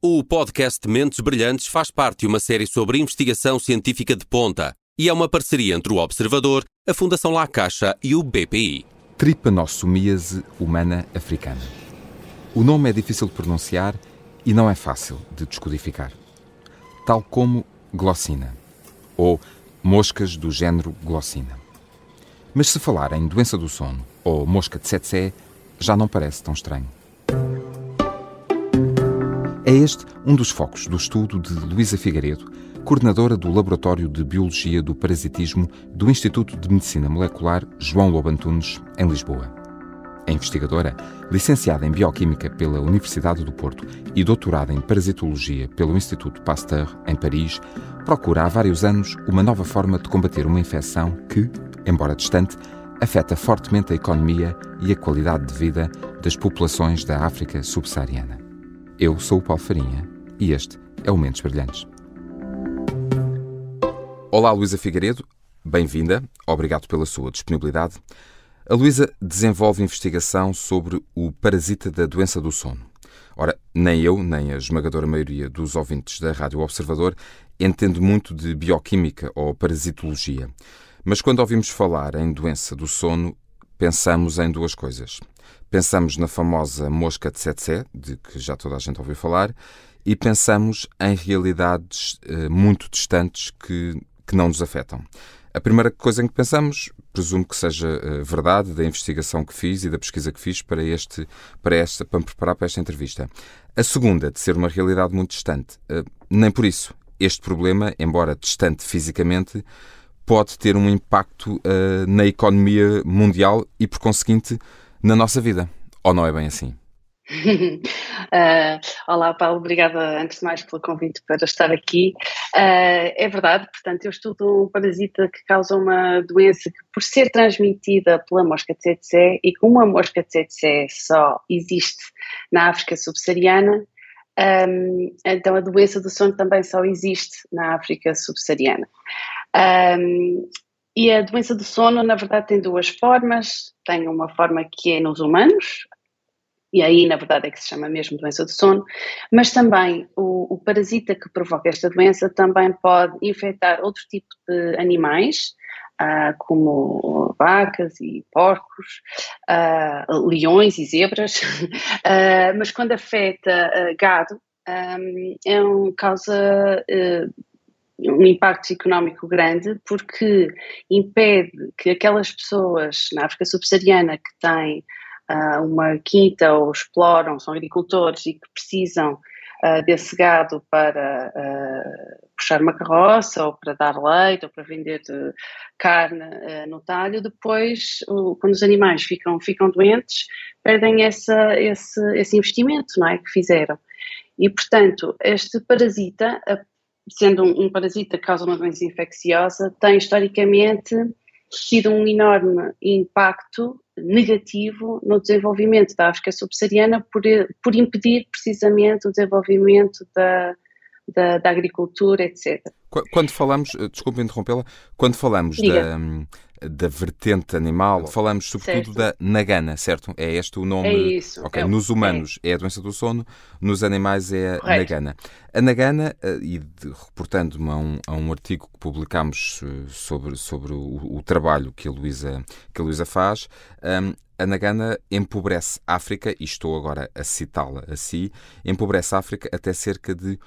O podcast Mentes Brilhantes faz parte de uma série sobre investigação científica de ponta e é uma parceria entre o Observador, a Fundação La Caixa e o BPI. Trypanossomiase humana africana. O nome é difícil de pronunciar e não é fácil de descodificar. Tal como glossina, ou moscas do género glossina. Mas se falar em doença do sono ou mosca de tsetse, já não parece tão estranho. É este um dos focos do estudo de Luísa Figueiredo, coordenadora do Laboratório de Biologia do Parasitismo do Instituto de Medicina Molecular João Lobo Antunes, em Lisboa. É investigadora, licenciada em Bioquímica pela Universidade do Porto e doutorada em Parasitologia pelo Instituto Pasteur, em Paris, procura há vários anos uma nova forma de combater uma infecção que, embora distante, afeta fortemente a economia e a qualidade de vida das populações da África subsaariana. Eu sou o Paulo Farinha e este é o Mentes Brilhantes. Olá, Luísa Figueiredo. Bem-vinda. Obrigado pela sua disponibilidade. A Luísa desenvolve investigação sobre o parasita da doença do sono. Ora, nem eu, nem a esmagadora maioria dos ouvintes da Rádio Observador entende muito de bioquímica ou parasitologia. Mas quando ouvimos falar em doença do sono, pensamos em duas coisas. Pensamos na famosa mosca de tsetse, de que já toda a gente ouviu falar, e pensamos em realidades uh, muito distantes que, que não nos afetam. A primeira coisa em que pensamos, presumo que seja uh, verdade da investigação que fiz e da pesquisa que fiz para, este, para, esta, para me preparar para esta entrevista. A segunda, de ser uma realidade muito distante. Uh, nem por isso. Este problema, embora distante fisicamente, pode ter um impacto na economia mundial e, por conseguinte, na nossa vida. Ou não é bem assim? uh, olá, Paulo, obrigada antes de mais pelo convite para estar aqui. Uh, é verdade, portanto, eu estudo um parasita que causa uma doença que, por ser transmitida pela mosca tsetse, e como a mosca tsetse só existe na África subsaariana, um, então a doença do sono também só existe na África subsaariana. Um, e a doença do sono, na verdade, tem duas formas. Tem uma forma que é nos humanos, e aí, na verdade, é que se chama mesmo doença do sono, mas também o, o parasita que provoca esta doença também pode infectar outro tipo de animais, uh, como vacas e porcos, uh, leões e zebras, uh, mas quando afeta gado, um, é um causa um impacto económico grande porque impede que aquelas pessoas na África subsaariana que têm uh, uma quinta ou exploram, são agricultores e que precisam uh, desse gado para uh, puxar uma carroça ou para dar leite ou para vender carne no talho, depois quando os animais ficam, ficam doentes perdem essa, esse, esse investimento não é, que fizeram. E, portanto, este parasita, sendo um, um parasita que causa uma doença infecciosa, tem historicamente tido um enorme impacto negativo no desenvolvimento da África subsaariana por, por impedir precisamente o desenvolvimento da, da, da agricultura, etc. Quando falamos, eh, desculpe interrompê-la, quando falamos da, hum, da vertente animal, falamos sobretudo certo. da nagana, certo? É este o nome? É isso. Okay. É, nos humanos é. é. a doença do sono, nos animais é a Correto. nagana. A nagana, eh, e reportando-me a um, a um artigo que publicámos eh, sobre, sobre o, o trabalho que a Luísa que a Luísa faz, um, a Nagana empobrece a África, e estou agora a citá-la assim, empobrece a África até cerca de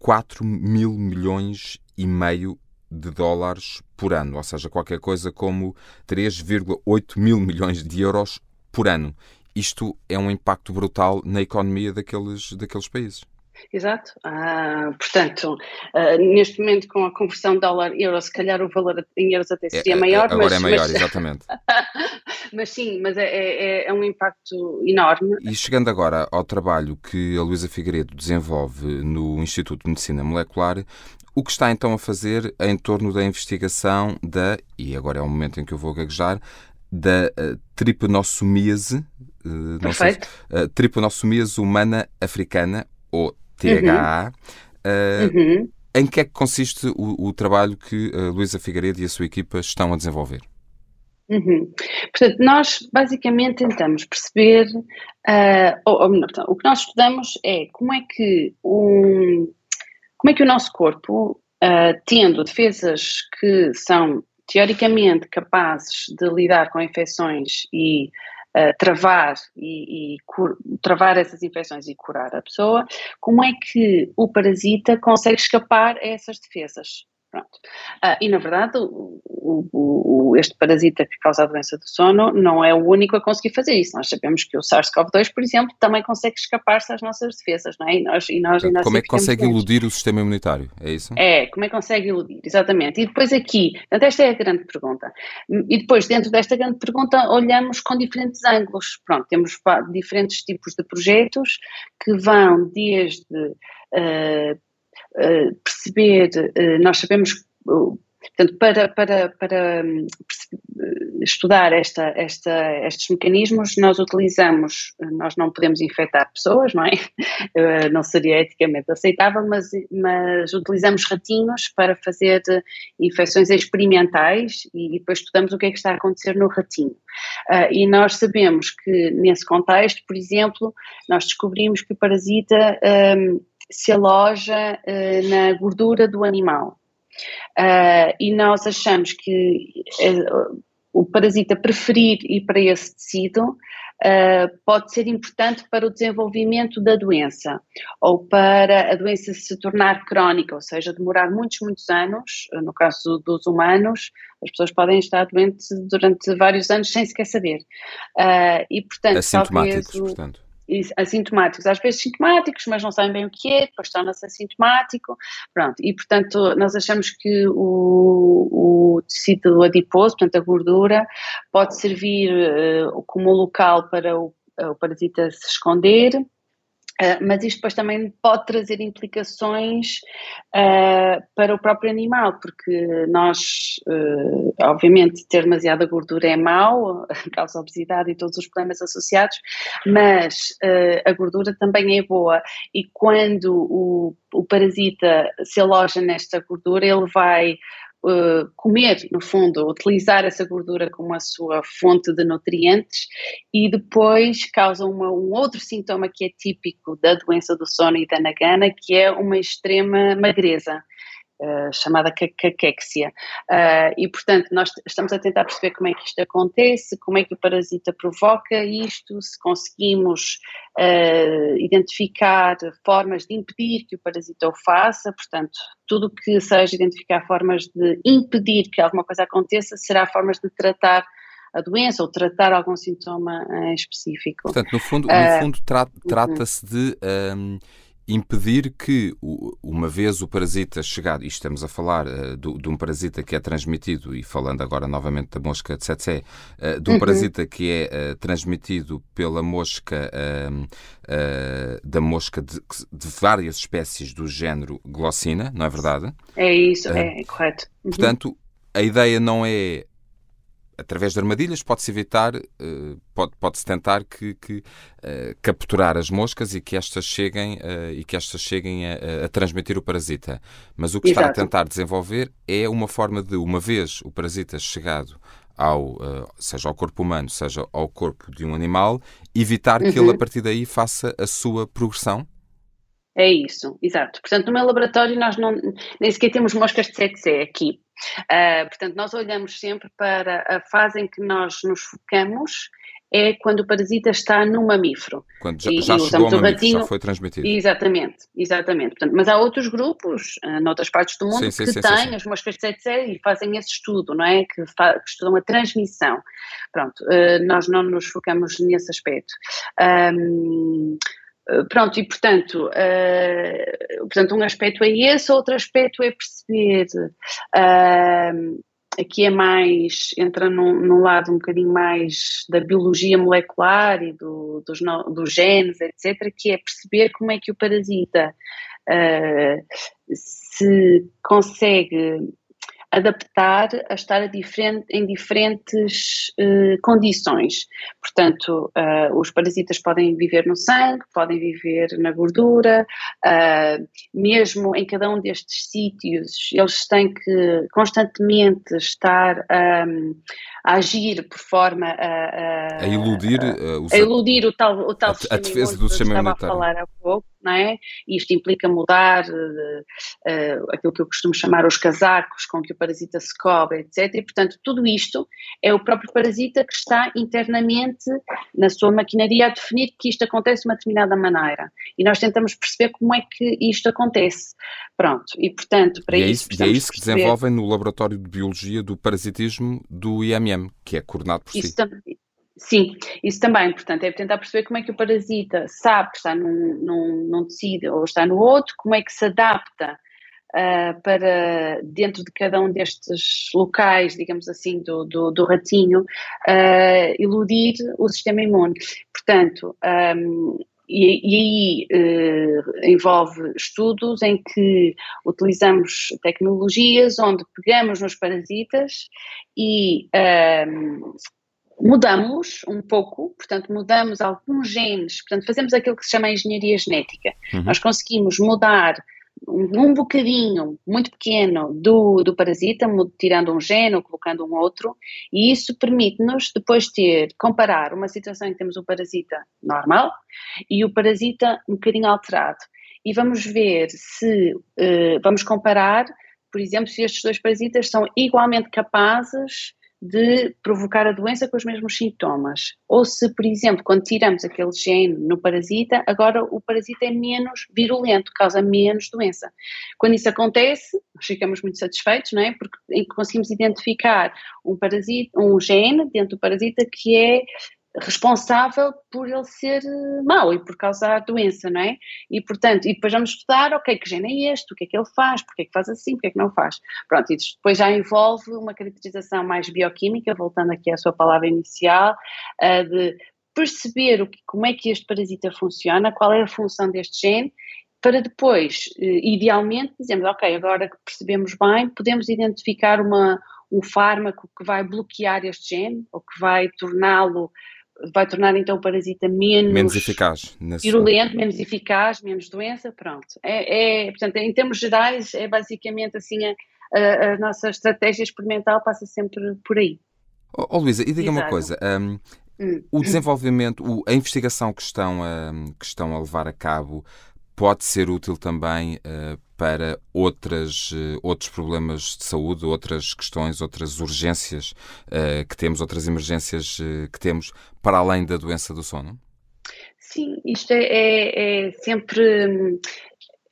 4 mil milhões e meio de dólares por ano, ou seja, qualquer coisa como 3,8 mil milhões de euros por ano. Isto é um impacto brutal na economia daqueles, daqueles países. Exato. Ah, portanto, ah, neste momento, com a conversão dólar-euro, se calhar o valor em euros até seria é, é maior. Agora mas, é maior, mas... exatamente. mas sim, mas é, é, é, um impacto enorme. E chegando agora ao trabalho que a Luísa Figueiredo desenvolve no Instituto de Medicina Molecular, o que está então a fazer em torno da investigação da, e agora é o momento em que eu vou gaguejar, da uh, tripanossomíase, uh, Perfeito. uh, tripanossomíase humana africana, ou THA. Uhum. Uh, uhum. Em que é que consiste o, o trabalho que a Luísa Figueiredo e a sua equipa estão a desenvolver? Uhum. Portanto, nós basicamente tentamos perceber, uh, ou, ou melhor, o que nós estudamos é como é que, um, como é que o nosso corpo, uh, tendo defesas que são teoricamente capazes de lidar com infecções e uh, travar e, e travar essas infecções e curar a pessoa, como é que o parasita consegue escapar a essas defesas? Pronto. Uh, e, na verdade, o, o, o, este parasita que causa a doença do sono não é o único a conseguir fazer isso. Nós sabemos que o SARS-CoV-2, por exemplo, também consegue escapar-se às nossas defesas, não é? E nós, e nós, e nós como é que consegue iludir o sistema imunitário? É isso? É, como é que consegue iludir, exatamente. E depois aqui, portanto, esta é a grande pergunta. E depois, dentro desta grande pergunta, olhamos com diferentes ângulos. Pronto, temos diferentes tipos de projetos que vão desde. Uh, eh, perceber, uh, nós sabemos, uh, portanto, para, para, para hum, estudar esta, esta, estes mecanismos, nós utilizamos, nós não podemos infectar pessoas, não é? não seria eticamente aceitável, mas, mas utilizamos ratinhos para fazer infecções experimentais e, depois estudamos o que é que está a acontecer no ratinho. e nós sabemos que, nesse contexto, por exemplo, nós descobrimos que o parasita um, se aloja uh, na gordura do animal. Uh, e nós achamos que uh, o parasita preferir ir para esse tecido pode ser importante para o desenvolvimento da doença ou para a doença se tornar crónica, ou seja, demorar muitos, muitos anos. No caso dos humanos, as pessoas podem estar doentes durante vários anos sem sequer saber. e, portanto, Assintomáticos, talvez, portanto assintomáticos, às vezes sintomáticos, mas não sabem bem o que é, depois torna-se assintomático, pronto, e portanto nós achamos que o, o tecido adiposo, portanto a gordura, pode servir uh, como local para o, o parasita se esconder, Uh, mas isto depois também pode trazer implicações uh, para o próprio animal, porque nós, uh, obviamente, ter demasiada gordura é mau, causa obesidade e todos os problemas associados, mas a gordura também é boa. E quando o, o parasita se aloja nesta gordura, ele vai Uh, comer, no fundo, utilizar essa gordura como a sua fonte de nutrientes e depois causa uma, um outro sintoma que é típico da doença do sono e da nagana, que é uma extrema magreza. Uh, chamada caquexia. Uh, e, portanto, nós estamos a tentar perceber como é que isto acontece, como é que o parasita provoca isto, se conseguimos uh, identificar formas de impedir que o parasita o faça, portanto, tudo que seja identificar formas de impedir que alguma coisa aconteça será formas de tratar a doença ou tratar algum sintoma específico. Portanto, no fundo, no fundo tra uhum. trata-se de um, impedir que, uma vez o parasita chegado, e estamos a falar uh, do, de um parasita que é transmitido, e falando agora novamente da mosca de tsetse, uh, de um uhum. parasita que é uh, transmitido pela mosca, ehm, da mosca de, de, várias espécies do género Glossina, não é verdade? É isso, é correto. Uhum. Portanto, a ideia não é através de armadilhas pode-se evitar, eh, pode, pode-se tentar que, que uh, capturar as moscas e que estas cheguem, uh, e que estas cheguem a, a, transmitir o parasita. Mas o que Exato. está a tentar desenvolver é uma forma de, uma vez o parasita chegado ao, seja ao corpo humano, seja ao corpo de um animal, evitar uhum. que ele a uhum. partir daí faça a sua progressão? É isso, exato. Portanto, no meu laboratório nós não, nem sequer temos moscas de 7C aqui. Uh, portanto, nós olhamos sempre para a fase em que nós nos focamos é quando o parasita está no mamífero. Quando já, e, já chegou ao mamífero, ratinho, já foi transmitido. Exatamente, exatamente. Portanto, mas há outros grupos, uh, noutras partes do mundo, sim, sim, que sim, têm as moscas de 7 e fazem esse estudo, não é? Que, que estudam a transmissão. Pronto, uh, nós não nos focamos nesse aspecto. Um, pronto, e portanto, uh, portanto, um aspecto é esse, outro aspecto é perceber, uh, aqui é mais, entra num, num, lado um bocadinho mais da biologia molecular e do, dos, dos genes, etc., que é perceber como é que o parasita uh, se consegue adaptar a estar a diferente, em diferentes uh, condições. Portanto, uh, os parasitas podem viver no sangue, podem viver na gordura, uh, mesmo em cada um destes sítios, eles têm que constantemente estar um, a agir por forma a, a, a iludir, a, a iludir o tal, o tal a, a defesa do sistema imunitário. a falar há pouco não é? Isto implica mudar uh, uh, aquilo que eu costumo chamar os casacos com que o parasita se cobre, etc. E, portanto, tudo isto é o próprio parasita que está internamente na sua maquinaria a definir que isto acontece de uma determinada maneira. E nós tentamos perceber como é que isto acontece. Pronto, e portanto, para e é isso. E é isso que perceber... desenvolvem no Laboratório de Biologia do Parasitismo do IMM, que é coordenado por isso si. Também, Sim, isso também, portanto, é tentar perceber como é que o parasita sabe que está num, num, num tecido ou está no outro, como é que se adapta uh, para, dentro de cada um destes locais, digamos assim, do, do, do ratinho, uh, iludir o sistema imune. Portanto, um, e, e, aí envolve estudos em que utilizamos tecnologias onde pegamos nos parasitas e mudamos um pouco, portanto, mudamos alguns genes, portanto, fazemos aquilo que se chama engenharia genética. Uhum. Nós conseguimos mudar um, bocadinho, muito pequeno, do, do parasita, tirando um gene ou colocando um outro, e isso permite-nos depois ter, comparar uma situação em que temos um parasita normal e o parasita um bocadinho alterado. E vamos ver se, uh, vamos comparar, por exemplo, se estes dois parasitas são igualmente capazes de provocar a doença com os mesmos sintomas. Ou se, por exemplo, quando tiramos aquele gene no parasita, agora o parasita é menos virulento, causa menos doença. Quando isso acontece, ficamos muito satisfeitos, não é? Porque conseguimos identificar um parasita, um gene dentro do parasita que é responsável por ele ser eh, mau e por causar doença, não é? E portanto, e depois vamos estudar, ok, que gene é este, o que é que ele faz, porque é que faz assim, porque é que não faz. Pronto, e depois já envolve uma caracterização mais bioquímica, voltando aqui à sua palavra inicial, uh, de perceber o que, como é que este parasita funciona, qual é a função deste gene, para depois, uh, idealmente, dizemos, ok, agora que percebemos bem, podemos identificar uma, um fármaco que vai bloquear este gene, ou que vai torná-lo vai tornar então o parasita menos, menos eficaz, virulento, menos eficaz, menos doença, pronto. É, é, portanto, em termos gerais, é basicamente assim a, a, a nossa estratégia experimental passa sempre por aí. Oh, oh Luísa, e diga me uma coisa, um, hum. o desenvolvimento, a investigação que estão, a, que estão a levar a cabo pode ser útil também uh, para outras, uh, outros problemas de saúde, outras questões, outras urgências uh, que temos, outras emergências que temos, para além da doença do sono? Sim, isto é, é, é sempre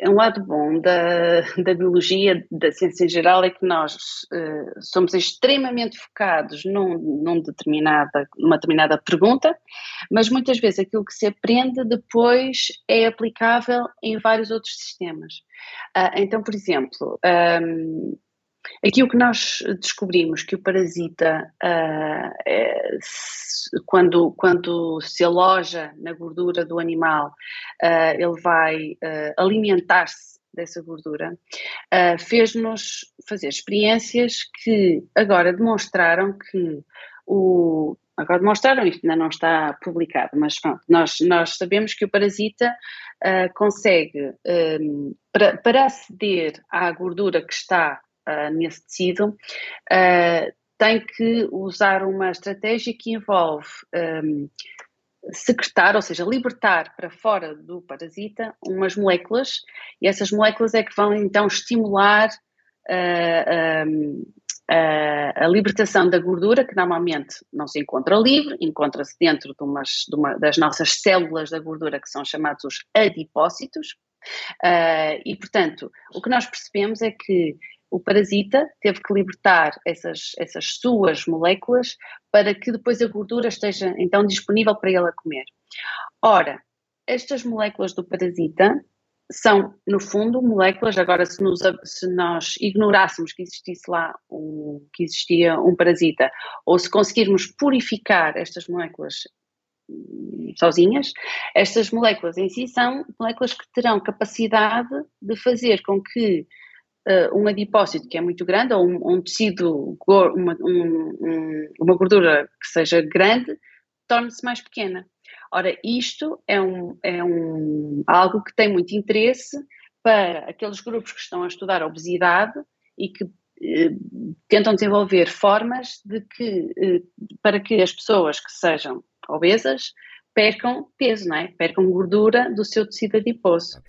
um lado bom da, da biologia, da ciência em geral, é que nós uh, somos extremamente focados num, num determinada, numa determinada pergunta, mas muitas vezes aquilo que se aprende depois é aplicável em vários outros sistemas. Uh, então, por exemplo, um, Aqui o que nós descobrimos que o parasita, uh, é, quando, quando se aloja na gordura do animal, uh, ele vai uh, alimentar-se dessa gordura, fez-nos fazer experiências que agora demonstraram que o. Agora demonstraram, isto ainda não está publicado, mas pronto, nós, nós sabemos que o parasita consegue, um, para, para aceder à gordura que está uh, nesse tecido, uh, tem que usar uma estratégia que envolve um, secretar, ou seja, libertar para fora do parasita umas moléculas e essas moléculas é que vão então estimular uh, a libertação da gordura, que normalmente não se encontra livre, encontra-se dentro de, umas, de uma, das nossas células da gordura, que são chamados os adipócitos. Uh, e, portanto, o que nós percebemos é que o parasita teve que libertar essas, essas suas moléculas para que depois a gordura esteja então disponível para ele a comer. Ora, estas moléculas do parasita são, no fundo, moléculas, agora se, nos, se nós ignorássemos que existisse lá um, que existia um parasita, ou se conseguirmos purificar estas moléculas hum, sozinhas, estas moléculas em si são moléculas que terão capacidade de fazer com que uh, um adipócito que é muito grande ou um, um tecido, uma, um, uma gordura que seja grande, torna-se mais pequena. Ora, isto é, um, é um, algo que tem muito interesse para aqueles grupos que estão a estudar a obesidade e que eh, tentam desenvolver formas de que, eh, para que as pessoas que sejam obesas percam peso, não é? Percam gordura do seu tecido adiposo.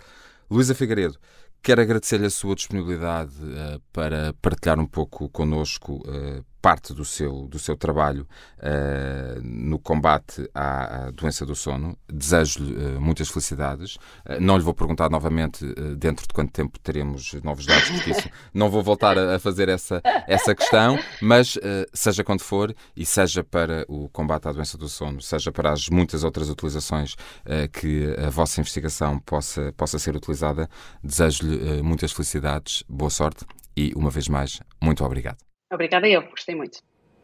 Luísa Figueiredo, quero agradecer-lhe a sua disponibilidade uh, para partilhar um pouco connosco uh, parte do seu, do seu trabalho uh, no combate à, à, doença do sono. Desejo-lhe uh, muitas felicidades. Uh, não lhe vou perguntar novamente dentro de quanto tempo teremos novos dados, porque isso não vou voltar a, a fazer essa, essa questão, mas seja quando for, e seja para o combate à doença do sono, seja para as muitas outras utilizações que a vossa investigação possa, possa ser utilizada, desejo-lhe muitas felicidades, boa sorte e, uma vez mais, muito obrigado. Obrigada eu, gostei muito.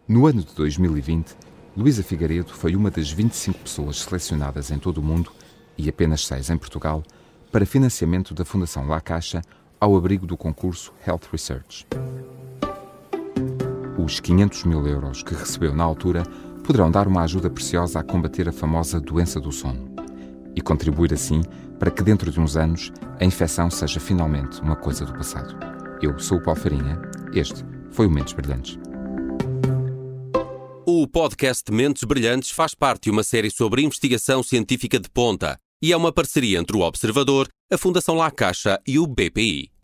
No ano de 2020, Luísa Figueiredo foi uma das 25 pessoas selecionadas em todo o mundo, e apenas seis em Portugal, para financiamento da Fundação La Caixa ao abrigo do concurso Health Research. Os 500 mil euros que recebeu na altura poderão dar uma ajuda preciosa a combater a famosa doença do sono e contribuir assim para que dentro de uns anos a infecção seja finalmente uma coisa do passado. Eu sou o Paulo Farinha, este foi o Mentes Brilhantes. O podcast Mentes Brilhantes faz parte de uma série sobre investigação científica de ponta e é uma parceria entre o Observador, a Fundação La Caixa e o BPI.